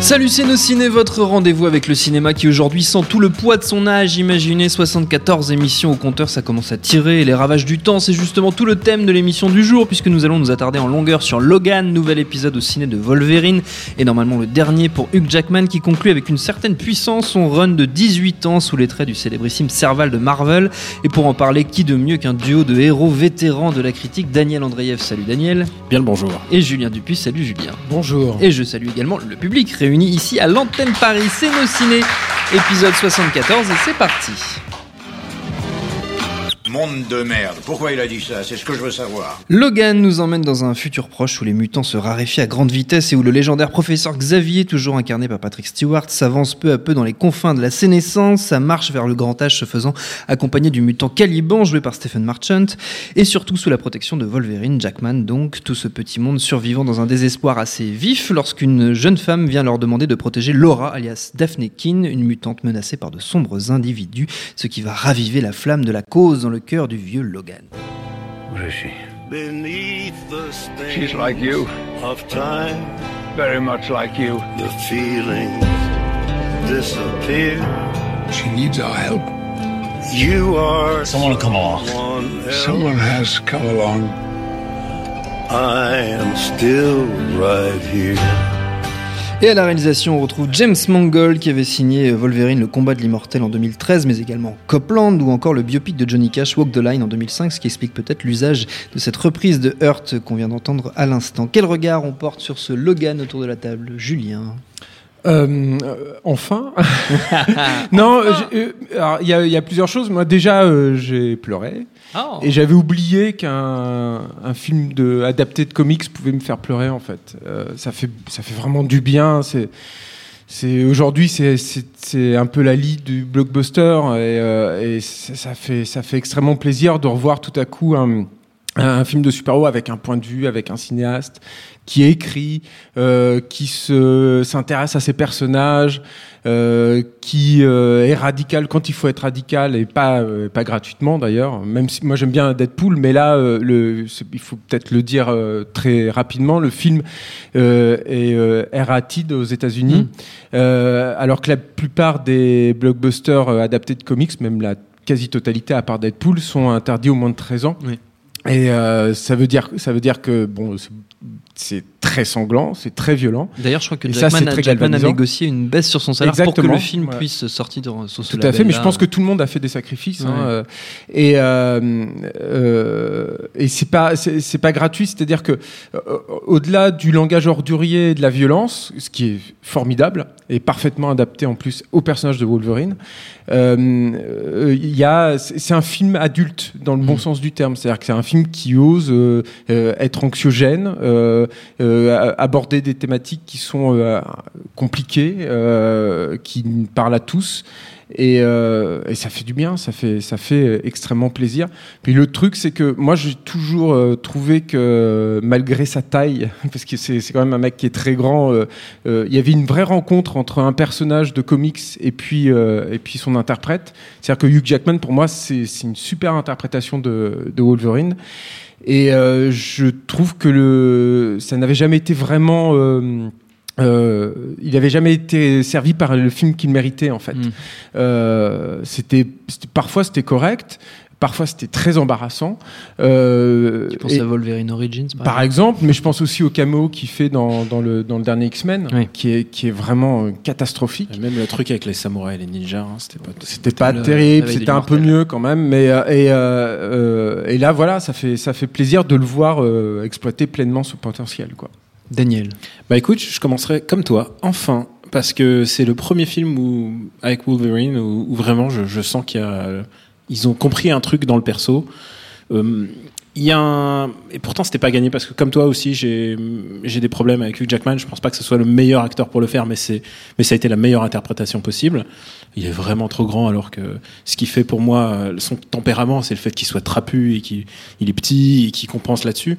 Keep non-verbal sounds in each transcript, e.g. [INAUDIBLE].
Salut c'est nos ciné, votre rendez-vous avec le cinéma qui aujourd'hui sent tout le poids de son âge. Imaginez 74 émissions au compteur, ça commence à tirer. Les ravages du temps, c'est justement tout le thème de l'émission du jour puisque nous allons nous attarder en longueur sur Logan, nouvel épisode au ciné de Wolverine et normalement le dernier pour Hugh Jackman qui conclut avec une certaine puissance son run de 18 ans sous les traits du célébrissime Serval de Marvel. Et pour en parler, qui de mieux qu'un duo de héros vétérans de la critique, Daniel Andreev, salut Daniel. Bien le bonjour. Et Julien Dupuis, salut Julien. Bonjour. Et je salue également le public réuni ici à l'antenne Paris, c'est nos ciné, épisode 74 et c'est parti. Monde de merde. Pourquoi il a dit ça? C'est ce que je veux savoir. Logan nous emmène dans un futur proche où les mutants se raréfient à grande vitesse et où le légendaire professeur Xavier, toujours incarné par Patrick Stewart, s'avance peu à peu dans les confins de la sénescence, sa marche vers le grand âge se faisant accompagné du mutant Caliban joué par Stephen Marchant et surtout sous la protection de Wolverine, Jackman donc, tout ce petit monde survivant dans un désespoir assez vif lorsqu'une jeune femme vient leur demander de protéger Laura alias Daphne Keane, une mutante menacée par de sombres individus, ce qui va raviver la flamme de la cause dans le cœur du vieux Logan. Où je suis Beneath the She's like you, of time, very much like you. the feelings disappear. She needs our help. You are Someone will come along. someone. Someone has come along. I am still right here. Et à la réalisation, on retrouve James Mangold qui avait signé Wolverine Le combat de l'immortel en 2013, mais également Copland ou encore le biopic de Johnny Cash Walk the Line en 2005, ce qui explique peut-être l'usage de cette reprise de Hurt qu'on vient d'entendre à l'instant. Quel regard on porte sur ce Logan autour de la table Julien? Euh, enfin [LAUGHS] Non, euh, alors, il y, a- il y a plusieurs choses. Moi, déjà, euh, j'ai pleuré. Oh. Et j'avais oublié qu'un un film adapté de comics pouvait me faire pleurer, en fait. Euh, ça, fait ça fait vraiment du bien. C'est. Aujourd'hui c'est un peu la lie du blockbuster et, euh, et ça fait ça fait extrêmement plaisir de revoir tout à coup un un film de super-héros avec un point de vue, avec un cinéaste qui écrit, euh, qui se s'intéresse à ses personnages, euh, qui euh, est radical quand il faut être radical et pas euh, pas gratuitement d'ailleurs. Même si moi j'aime bien Deadpool, mais là euh, le, il faut peut-être le dire euh, très rapidement. Le film euh, est euh, R-rated aux États-Unis, euh, alors que la plupart des blockbusters adaptés de comics, même la quasi-totalité à part Deadpool, sont interdits au moins de 13 ans. Oui. Et euh, ça veut dire ça veut dire que bon c'est- très sanglant, c'est très violent. D'ailleurs, je crois que ça, Jackman, c'est a, Jackman a négocié une baisse sur son salaire pour que le film Ouais. puisse sortir sur ce Tout à fait, mais je pense que tout le monde a fait des sacrifices. hein, Ouais. euh, et euh, euh, et c'est pas c'est c'est pas gratuit, c'est-à-dire que euh, au-delà du langage ordurier et de la violence, ce qui est formidable et parfaitement adapté en plus au personnage de Wolverine, euh, il y a c'est un film adulte dans le bon Mhm. sens du terme, c'est-à-dire que c'est un film qui ose être anxiogène, euh, aborder des thématiques qui sont euh, compliquées, euh, qui parlent à tous. Et, euh, ça fait du bien, ça fait, ça fait extrêmement plaisir. Puis le truc, c'est que moi, j'ai toujours euh, trouvé que malgré sa taille, [LAUGHS] parce que c'est quand même un mec qui est très grand, euh, euh, il y avait une vraie rencontre entre un personnage de comics et puis, euh, et puis son interprète. C'est-à-dire que Hugh Jackman, pour moi, c'est une super interprétation de Wolverine. Et euh, je trouve que le, ça n'avait jamais été vraiment. euh, euh, il n'avait jamais été servi par le film qu'il méritait en fait. Mm. C'était- parfois c'était correct, parfois c'était très embarrassant. Euh, Tu penses et- à Wolverine Origins par, par exemple, mais je pense aussi au caméo qu'il fait dans, dans, le, dans le dernier X-Men, Oui. qui, est, qui est vraiment euh, catastrophique. Et même le truc avec les samouraïs et les ninjas, hein, c'était pas. C'était pas le- terrible, c'était un peu mieux quand même, mais euh, et, euh, euh, et là voilà, ça fait ça fait plaisir de le voir euh, exploiter pleinement son potentiel quoi. Daniel. Bah écoute, je commencerai comme toi, enfin, parce que c'est le premier film où, avec Wolverine où, où vraiment je, je sens qu'il y a, ils ont compris un truc dans le perso. Euh, il y a un, et pourtant c'était pas gagné parce que comme toi aussi j'ai des problèmes avec Hugh Jackman. Je pense pas que ce soit le meilleur acteur pour le faire, mais c'est mais ça a été la meilleure interprétation possible. Il est vraiment trop grand alors que ce qui fait pour moi euh, son tempérament, c'est le fait qu'il soit trapu et qu'il il est petit et qu'il compense là-dessus.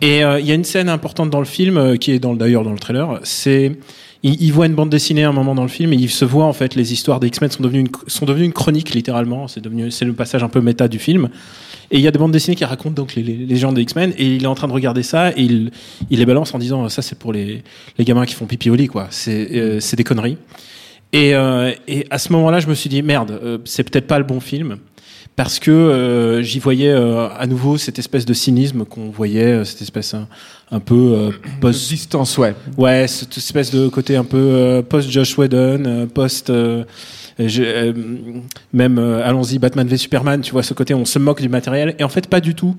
Et euh, il y a une scène importante dans le film euh, qui est d'ailleurs dans le trailer. C'est il, il voit une bande dessinée à un moment dans le film et il se voit en fait les histoires des X-Men sont devenues une, sont devenues une chronique littéralement. C'est devenu c'est le passage un peu méta du film. Et il y a des bandes dessinées qui racontent donc les, les, les gens des X-Men et il est en train de regarder ça et il, il les balance en disant ça c'est pour les, les gamins qui font pipi au lit quoi. C'est euh, c'est des conneries. Et, euh, et à ce moment-là, je me suis dit merde, euh, c'est peut-être pas le bon film parce que euh, j'y voyais euh, à nouveau cette espèce de cynisme qu'on voyait, euh, cette espèce un, un peu post Distance, ouais. Ouais, cette espèce de côté un peu post Josh Whedon, post je- même allons-y Batman v Superman, tu vois ce côté on se moque du matériel et en fait pas du tout.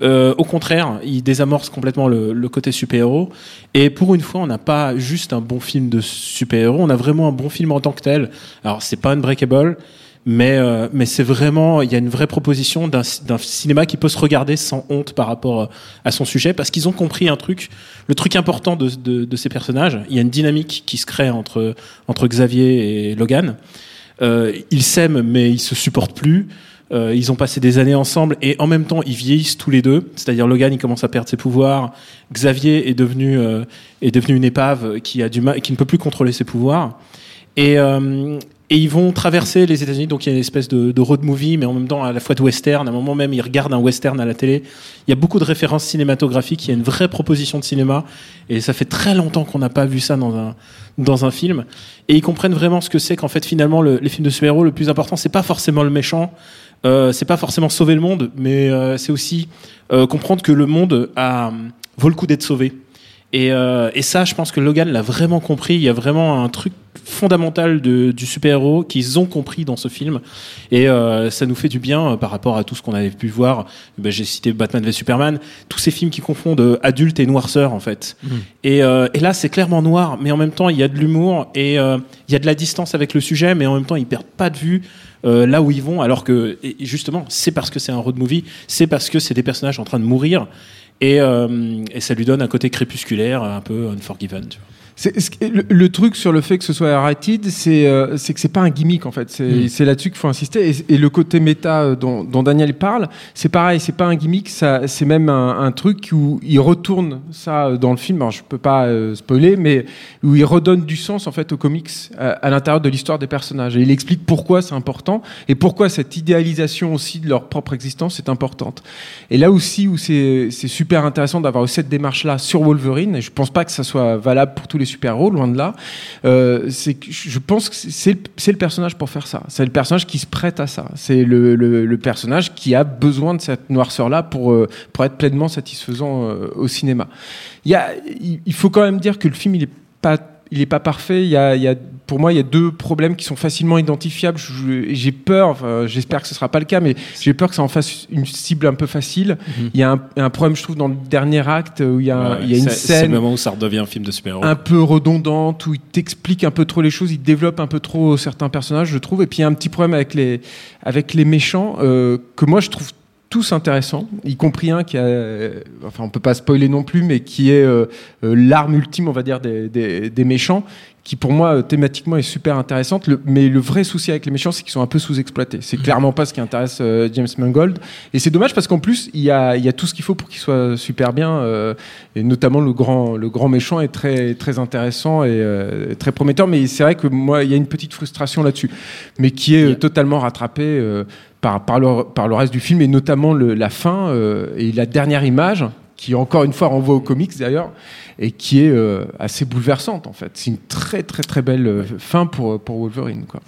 Au contraire, il désamorce complètement le, le côté super-héros et pour une fois, on n'a pas juste un bon film de super-héros, on a vraiment un bon film en tant que tel. Alors, c'est pas Unbreakable, mais euh, mais c'est vraiment il y a une vraie proposition d'un cinéma qui peut se regarder sans honte par rapport euh, à son sujet parce qu'ils ont compris un truc le truc important de, de, de ces personnages il y a une dynamique qui se crée entre entre Xavier et Logan. Euh, ils s'aiment mais ils se supportent plus. Euh, ils ont passé des années ensemble et en même temps ils vieillissent tous les deux. C'est-à-dire Logan il commence à perdre ses pouvoirs. Xavier est devenu euh, est devenu une épave qui a du mal qui ne peut plus contrôler ses pouvoirs. Et, euh, et ils vont traverser les États-Unis, donc il y a une espèce de, road movie, mais en même temps à la fois de western. À un moment même, ils regardent un western à la télé. Il y a beaucoup de références cinématographiques. Il y a une vraie proposition de cinéma, et ça fait très longtemps qu'on n'a pas vu ça dans un dans un film. Et ils comprennent vraiment ce que c'est qu'en fait finalement le- les films de super-héros, le plus important, c'est pas forcément le méchant, euh, c'est pas forcément sauver le monde, mais euh, c'est aussi euh, comprendre que le monde vaut le coup d'être sauvé. Euh, et ça, je pense que Logan l'a vraiment compris. Il y a vraiment un truc fondamental de, du super-héros qu'ils ont compris dans ce film. Et euh, ça nous fait du bien euh, par rapport à tout ce qu'on avait pu voir. Ben, J'ai cité Batman v Superman, tous ces films qui confondent euh, adulte et noirceur en fait. Et, euh, et là, c'est clairement noir, mais en même temps, il y a de l'humour et il y a de la distance avec le sujet, mais en même temps, ils perdent pas de vue euh, là où ils vont. Alors que, et justement, c'est parce que c'est un road movie, c'est parce que c'est des personnages en train de mourir. Et, euh, et ça lui donne un côté crépusculaire, un peu unforgiven. Tu vois. Le, le truc sur le fait que ce soit rated, c'est euh, que c'est pas un gimmick en fait. C'est Mm. là-dessus qu'il faut insister. Et, et le côté méta euh, dont, dont Daniel parle, c'est pareil. C'est pas un gimmick. C'est même un, un truc où il retourne ça euh, dans le film. Alors je peux pas euh, spoiler, mais où il redonne du sens en fait aux comics à, à l'intérieur de l'histoire des personnages. Et il explique pourquoi c'est important et pourquoi cette idéalisation aussi de leur propre existence est importante. Et là aussi où c'est c'est super intéressant d'avoir cette démarche là sur Wolverine. Et je pense pas que ça soit valable pour tous les super-héros, loin de là. Euh, c'est je pense que c'est le, personnage pour faire ça. C'est le personnage qui se prête à ça. C'est le, personnage qui a besoin de cette noirceur-là pour, euh, pour être pleinement satisfaisant euh, au cinéma. Il il faut quand même dire que le film, il est pas il est pas parfait. Il y a, il y a, pour moi, il y a deux problèmes qui sont facilement identifiables. J'ai peur, enfin, j'espère que ce sera pas le cas, mais j'ai peur que ça en fasse une cible un peu facile. Il y a un, un problème, je trouve, dans le dernier acte où il y a, un- il y a une C'est- C'est le scène moment où ça redevient un film de super-héros. un peu redondante où il t'explique un peu trop les choses, il développe un peu trop certains personnages, je trouve. Et puis il y a un petit problème avec les avec les méchants euh, que moi je trouve tous intéressants, y compris un qui a, euh, enfin on peut pas spoiler non plus, mais qui est euh, euh, l'arme ultime, on va dire, des, des, des méchants, qui pour moi euh, thématiquement est super intéressante. Le- mais le vrai souci avec les méchants, c'est qu'ils sont un peu sous-exploités. C'est clairement pas ce qui intéresse euh, James Mangold. Et c'est dommage parce qu'en plus il y a, il y a tout ce qu'il faut pour qu'il soit super bien. euh, et notamment le grand, le grand méchant est très, très intéressant et très prometteur. Mais c'est vrai que moi, il y a une petite frustration là-dessus, mais qui est totalement rattrapée par, par, le, par le reste du film et notamment le- la fin euh, et la dernière image qui encore une fois renvoie aux comics d'ailleurs et qui est euh, assez bouleversante en fait. C'est une très très très belle euh, fin pour, pour Wolverine quoi.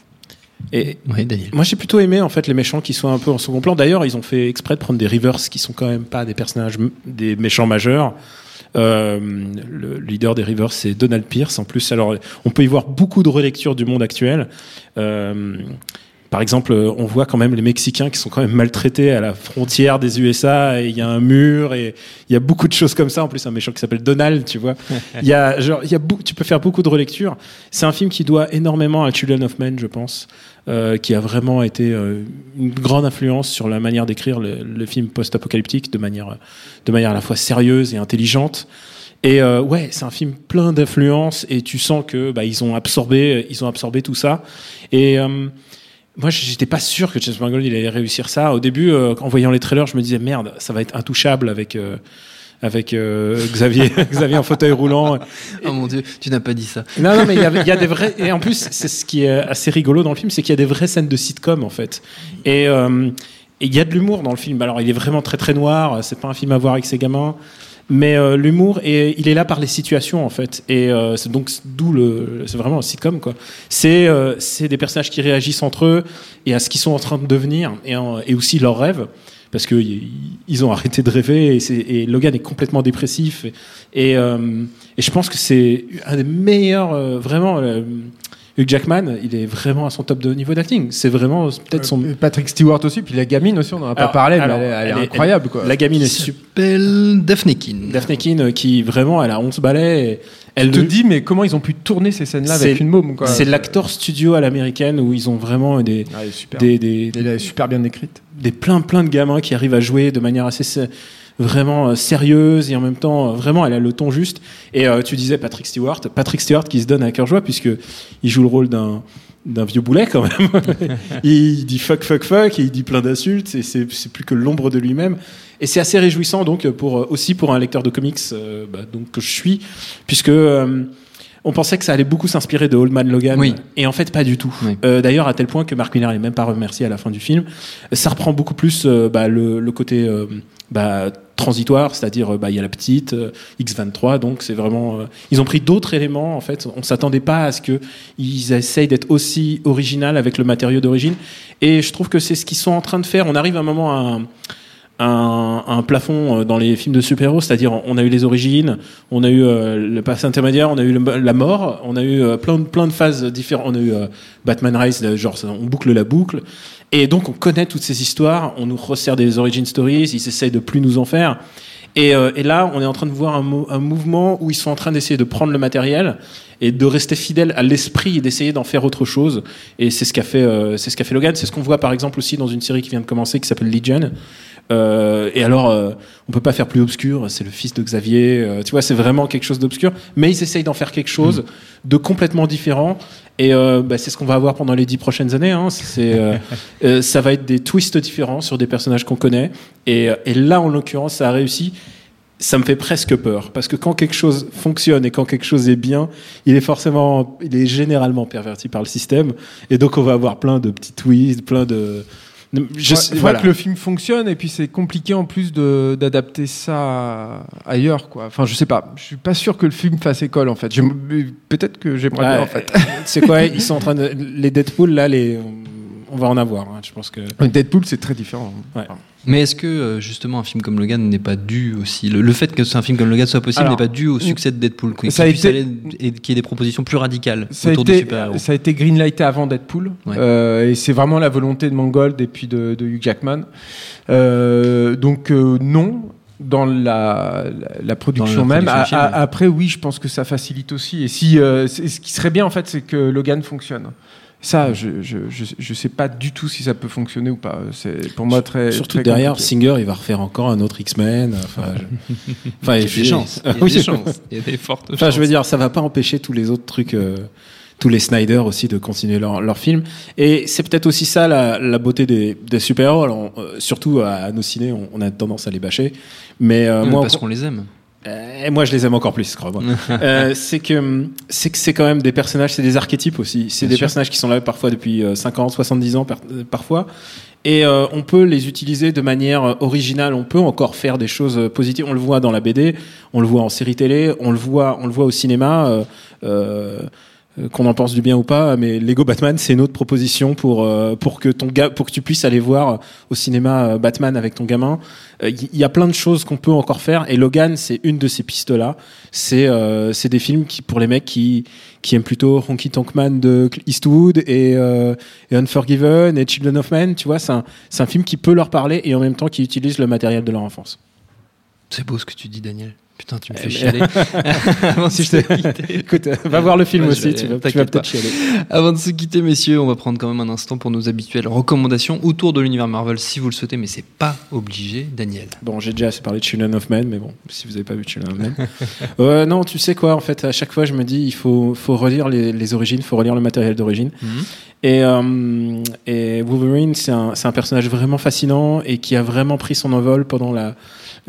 Et Oui, moi, j'ai plutôt aimé en fait les méchants qui soient un peu en second plan. D'ailleurs, ils ont fait exprès de prendre des Rivers qui sont quand même pas des personnages, des méchants majeurs. Euh, le leader des Rivers, c'est Donald Pierce. En plus, alors, on peut y voir beaucoup de relectures du monde actuel. Euh, par exemple, euh, on voit quand même les Mexicains qui sont quand même maltraités à la frontière des USA et il y a un mur et il y a beaucoup de choses comme ça. En plus, un méchant qui s'appelle Donald, tu vois. [LAUGHS] Il y a, genre, il y a tu peux faire beaucoup de relectures. C'est un film qui doit énormément à Children of Men, je pense, euh, qui a vraiment été euh, une grande influence sur la manière d'écrire le, le film post-apocalyptique de manière, de manière à la fois sérieuse et intelligente. Et euh, ouais, c'est un film plein d'influences et tu sens que bah, ils ont absorbé, ils ont absorbé tout ça. Et moi, j'étais pas sûr que James Mangold il allait réussir ça. Au début, euh, en voyant les trailers, je me disais merde, ça va être intouchable avec euh, avec euh, Xavier, [LAUGHS] Xavier en fauteuil roulant. Oh mon dieu, tu n'as pas dit ça. Non, non, mais il y, y a des vrais. Et en plus, c'est ce qui est assez rigolo dans le film, c'est qu'il y a des vraies scènes de sitcom en fait. Et et il y a de l'humour dans le film. Alors, il est vraiment très très noir. C'est pas un film à voir avec ses gamins. Mais euh, l'humour, il est là par les situations en fait. Et euh, c'est donc d'où le, c'est vraiment un sitcom quoi. C'est euh, des personnages qui réagissent entre eux et à ce qu'ils sont en train de devenir et, en- et aussi leurs rêves. Parce que y- ils ont arrêté de rêver et, et Logan est complètement dépressif. Et, euh, et je pense que c'est un des meilleurs, euh, vraiment. Hugh Jackman, il est vraiment à son top de niveau d'acting. C'est vraiment peut-être son. Euh, Patrick Stewart aussi, puis la gamine aussi, on n'en a pas Alors, parlé, mais elle, est- elle est elle est- incroyable quoi. La gamine est super. s'appelle Daphne Keane. Daphne Keane, euh, qui vraiment, elle a 11 balais. Elle Je te dis, mais comment ils ont pu tourner ces scènes-là avec une môme quoi. C'est l'acteur studio à l'américaine où ils ont vraiment des, Ah, elle est super. des, des, Elle est super bien écrite. des plein plein de gamins qui arrivent à jouer de manière assez vraiment euh, sérieuse et en même temps euh, vraiment elle a le ton juste et euh, tu disais Patrick Stewart Patrick Stewart qui se donne à cœur joie puisque il joue le rôle d'un d'un vieux boulet quand même [LAUGHS] il dit fuck fuck fuck et il dit plein d'insultes et c'est c'est plus que l'ombre de lui-même et c'est assez réjouissant donc pour aussi pour un lecteur de comics euh, bah, donc que je suis puisque euh, on pensait que ça allait beaucoup s'inspirer de Old Man Logan Oui. et en fait pas du tout Oui. euh, D'ailleurs, à tel point que Mark Miller n'est même pas remercié à la fin du film. Ça reprend beaucoup plus bah, le, le côté bah, transitoire, c'est-à-dire euh, bah, il y a la petite euh, X23, donc c'est vraiment. euh, ils ont pris d'autres éléments. En fait, on s'attendait pas à ce que ils essayent d'être aussi original avec le matériau d'origine. Et je trouve que c'est ce qu'ils sont en train de faire. On arrive à un moment à un, plafond dans les films de super-héros, c'est-à-dire on a eu les origines, on a eu le passé intermédiaire, on a eu la mort, on a eu plein de plein de phases différentes, on a eu Batman Rise, genre on boucle la boucle, et donc on connaît toutes ces histoires, on nous resserre des origin stories, ils essayent de plus nous en faire. Et, euh, là, on est en train de voir un, un mouvement où ils sont en train d'essayer de prendre le matériel et de rester fidèles à l'esprit et d'essayer d'en faire autre chose. Et c'est ce qu'a fait, euh, c'est ce qu'a fait Logan. C'est ce qu'on voit par exemple aussi dans une série qui vient de commencer qui s'appelle Legion. Euh, et alors, euh, on peut pas faire plus obscur. C'est le fils de Xavier. euh, tu vois, c'est vraiment quelque chose d'obscur. Mais ils essayent d'en faire quelque chose de complètement différent. Et bah, c'est ce qu'on va avoir pendant les dix prochaines années. Hein. [LAUGHS] Ça va être des twists différents sur des personnages qu'on connaît. Et, et là, en l'occurrence, ça a réussi. Ça me fait presque peur parce que quand quelque chose fonctionne et quand quelque chose est bien, il est forcément, il est généralement perverti par le système. Et donc, on va avoir plein de petits twists, plein de. Je Ouais, sais- voilà. que le film fonctionne et puis c'est compliqué en plus d'adapter ça ailleurs quoi. Enfin je sais pas, je suis pas sûr que le film fasse école en fait. Peut-être que j'aimerais bien Ouais, en fait. Tu sais quoi, ils sont en train de. Les Deadpool, là, les, on va en avoir. hein. Je pense que. Deadpool c'est très différent. Ouais. Mais est-ce que euh, justement un film comme Logan n'est pas dû aussi le, le fait que c'est un film comme Logan soit possible n'est pas dû au succès de Deadpool qu'il a puisse été- aller et qu'il y ait des propositions plus radicales Ça a, autour du été, super-héros. ça a été greenlighté avant Deadpool Ouais. Euh, et c'est vraiment la volonté de Mangold et puis de, de Hugh Jackman. Euh, donc euh, non dans la, la, la production Dans la même. production A- a- après oui, je pense que ça facilite aussi. Et si euh, ce qui serait bien en fait, c'est que Logan fonctionne. Ça, je, je, je, je sais pas du tout si ça peut fonctionner ou pas. C'est pour moi très Surtout très derrière, compliqué. Singer, il va refaire encore un autre X-Men. Enfin, je... [LAUGHS] enfin, Il y a des chances. Il y a [LAUGHS] Oui, des chances. Il y a des fortes Enfin, chances. je veux dire, ça va pas empêcher tous les autres trucs, euh, tous les Snyder aussi de continuer leur, leur film. Et c'est peut-être aussi ça la, la beauté des, des super-héros. Alors, euh, surtout à, à nos ciné, on, on a tendance à les bâcher. Mais euh, moi, parce qu'on les aime. Euh, moi, je les aime encore plus, crois-moi. [LAUGHS] Euh, c'est que c'est que c'est quand même des personnages, c'est des archétypes aussi. C'est des sûr. personnages qui sont là parfois depuis euh, 50, 70 ans par- euh, parfois. Et euh, on peut les utiliser de manière euh, originale. On peut encore faire des choses euh, positives. On le voit dans la BD, on le voit en série télé, on le voit, on le voit au cinéma. euh, euh, euh, qu'on en pense du bien ou pas, mais Lego Batman, c'est une autre proposition pour euh, pour que ton pour que tu puisses aller voir euh, au cinéma euh, Batman avec ton gamin. Euh, Il y, a plein de choses qu'on peut encore faire, et Logan, c'est une de ces pistes là. C'est euh, des films qui pour les mecs qui qui aiment plutôt Honky Tonk Man de Eastwood et, euh, et Unforgiven et Children of Men. Tu vois, c'est un c'est un film qui peut leur parler et en même temps qui utilise le matériel de leur enfance. C'est beau ce que tu dis, Daniel. Putain, tu me fais Eh, chialer. [LAUGHS] Avant de se quitter. [LAUGHS] Écoute, va voir le film Ouais, aussi, tu vas, peut-être chialer. Avant de se quitter, messieurs, on va prendre quand même un instant pour nos habituelles recommandations autour de l'univers Marvel si vous le souhaitez, mais c'est pas obligé, Daniel. Bon, j'ai déjà assez parlé de Children of Men, mais bon, si vous n'avez pas vu Children of Men. [LAUGHS] Euh, non, tu sais quoi, en fait, à chaque fois, je me dis, il faut, faut relire les, les origines, il faut relire le matériel d'origine. Et, euh, et Wolverine, c'est un, c'est un personnage vraiment fascinant et qui a vraiment pris son envol pendant la,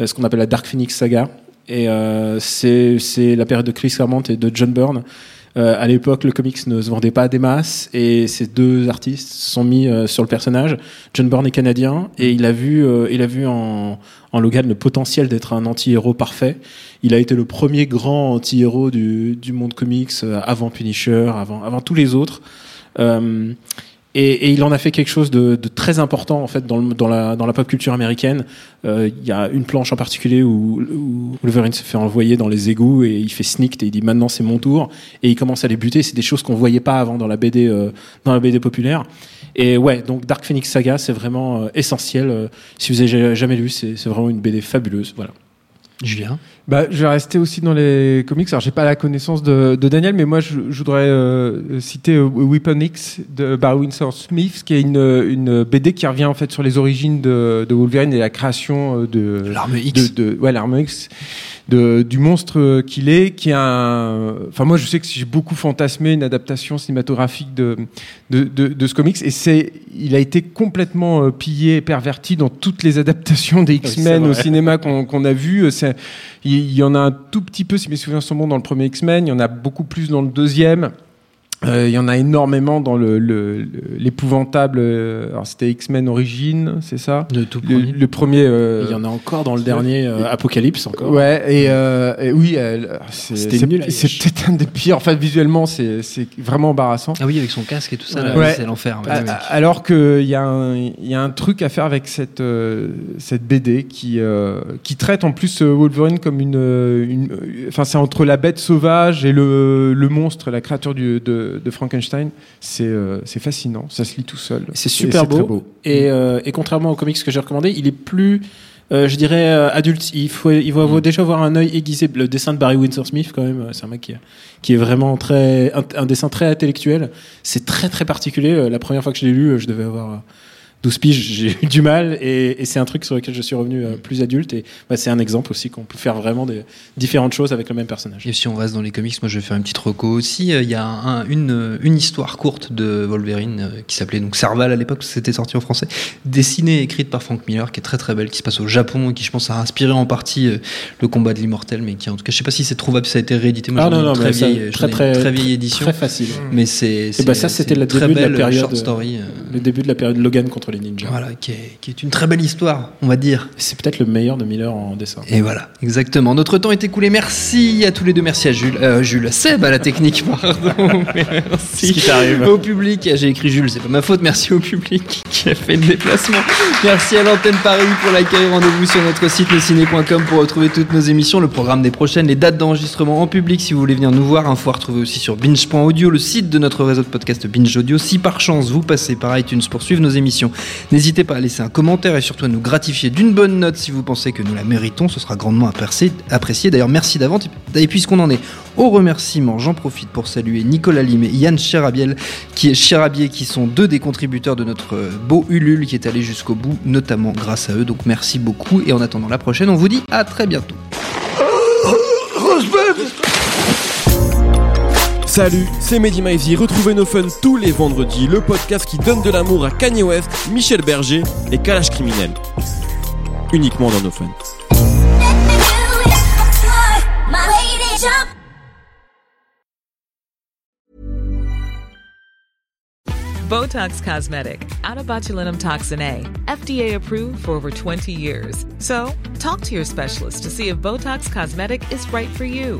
ce qu'on appelle la Dark Phoenix Saga. Et euh, c'est la période de Chris Claremont et de John Byrne. Euh, à l'époque, le comics ne se vendait pas à des masses et ces deux artistes se sont mis euh, sur le personnage. John Byrne est canadien et il a vu, euh, il a vu en, en Logan le potentiel d'être un anti-héros parfait. Il a été le premier grand anti-héros du, du monde comics euh, avant Punisher, avant, avant tous les autres. Et, il en a fait quelque chose de, très important en fait dans, la, pop culture américaine. Euh, Il y a une planche en particulier où, Wolverine se fait envoyer dans les égouts et il fait sneak et il dit maintenant c'est mon tour et il commence à les buter. C'est des choses qu'on voyait pas avant dans la BD euh, dans la BD populaire. Et ouais, donc Dark Phoenix Saga c'est vraiment euh, essentiel. Si vous avez jamais lu, c'est vraiment une BD fabuleuse. Voilà. Julien? Bah, je vais rester aussi dans les comics. Alors, j'ai pas la connaissance de, de Daniel, mais moi, je, je voudrais euh, citer euh, Weapon X de Barry Windsor Smith, qui est une, une BD qui revient en fait sur les origines de, de Wolverine et la création euh, de L'arme X. de, de- ouais, l'arme X, de, du monstre qu'il est, qui est un. Enfin, moi, je sais que j'ai beaucoup fantasmé une adaptation cinématographique de de, de, de ce comics, et c'est, il a été complètement pillé, et perverti dans toutes les adaptations des X-Men au cinéma qu'on a vu. C'est, il il y en a un tout petit peu, si mes souvenirs sont bons, dans le premier X-Men. Il y en a beaucoup plus dans le deuxième. Euh, il y en a énormément dans le, le- le- l'épouvantable. euh, alors c'était X-Men Origin, c'est ça De tout le, premier. le premier. euh, Il y en a encore dans le dernier euh, Apocalypse encore. Ouais, et, euh, et oui, C'était nul c'est peut-être un des pires. Enfin, visuellement, c'est, vraiment embarrassant. Ah oui, avec son casque et tout ça, Ouais. c'est l'enfer. ouais. Alors qu'il y, a un- il y a un truc à faire avec cette, cette BD qui, qui traite en plus Wolverine comme une. Enfin, c'est entre la bête sauvage et le, le monstre, la créature du- de, de Frankenstein. C'est euh, fascinant, ça se lit tout seul. C'est super beau. Et, euh, et contrairement aux comics que j'ai recommandé, il est plus, euh, je dirais, euh, adulte. Il faut, il faut avoir- déjà avoir un œil aiguisé. Le dessin de Barry Windsor Smith, quand même, c'est un mec qui, qui est vraiment très, un, un dessin très intellectuel. C'est très très particulier. La première fois que je l'ai lu, je devais avoir 12 piges, j'ai [LAUGHS] eu du mal. Et, et c'est un truc sur lequel je suis revenu euh, plus adulte. Et bah, c'est un exemple aussi qu'on peut faire vraiment des différentes choses avec le même personnage. Et si on reste dans les comics, moi je vais faire une petite reco aussi. Euh, Il y a un- une, euh, une histoire courte de Wolverine euh, qui s'appelait donc Serval à l'époque, c'était sorti en français, dessinée et écrite par Frank Miller, qui est très très belle, qui se passe au Japon et qui je pense a inspiré en partie le combat de l'immortel, mais qui en tout cas, je sais pas si c'est trouvable, ça a été réédité. Moi, Ah non, non, très vieille, très, très- très vieille édition. Très facile. Mais c'est c'est- bah, ça, c'était le début de la belle période, short story. Le début de la période Logan contre les ninjas. Voilà, qui est, qui est une très belle histoire, on va dire. C'est peut-être le meilleur de Miller en dessin. Et voilà, exactement. Notre temps est écoulé. Merci à tous les deux. Merci à Jules. Euh, Jules, Seb à la technique, [LAUGHS] pardon. Merci. Qui. Au public. J'ai écrit Jules, c'est pas ma faute. Merci au public qui a fait le déplacement. Merci à l'antenne Paris pour l'accueil. Rendez-vous sur notre site leciné.com pour retrouver toutes nos émissions, le programme des prochaines, les dates d'enregistrement en public si vous voulez venir nous voir. Info à retrouver aussi sur binge.audio, le site de notre réseau de podcast Binge Audio. Si par chance vous passez par iTunes pour suivre nos émissions, n'hésitez pas à laisser un commentaire et surtout à nous gratifier d'une bonne note si vous pensez que nous la méritons. Ce sera grandement apprécié. D'ailleurs, merci d'avance. Et puisqu'on en est au remerciement, j'en profite pour saluer Nicolas Lim et Yann Cherabiel, qui est Cherabier, qui sont deux des contributeurs de notre euh, beau Ulule qui est allé jusqu'au bout, notamment grâce à eux. Donc merci beaucoup. Et en attendant la prochaine, on vous dit à très bientôt. Salut, c'est Mehdi Maizy. Retrouvez nos fun tous les vendredis, le podcast qui donne de l'amour à Kanye West, Michel Berger et Kalash Criminel. Uniquement dans nos fun. Botox Cosmetic, out of botulinum toxin A, FDA approved for over 20 years. So, talk to your specialist to see if Botox Cosmetic is right for you.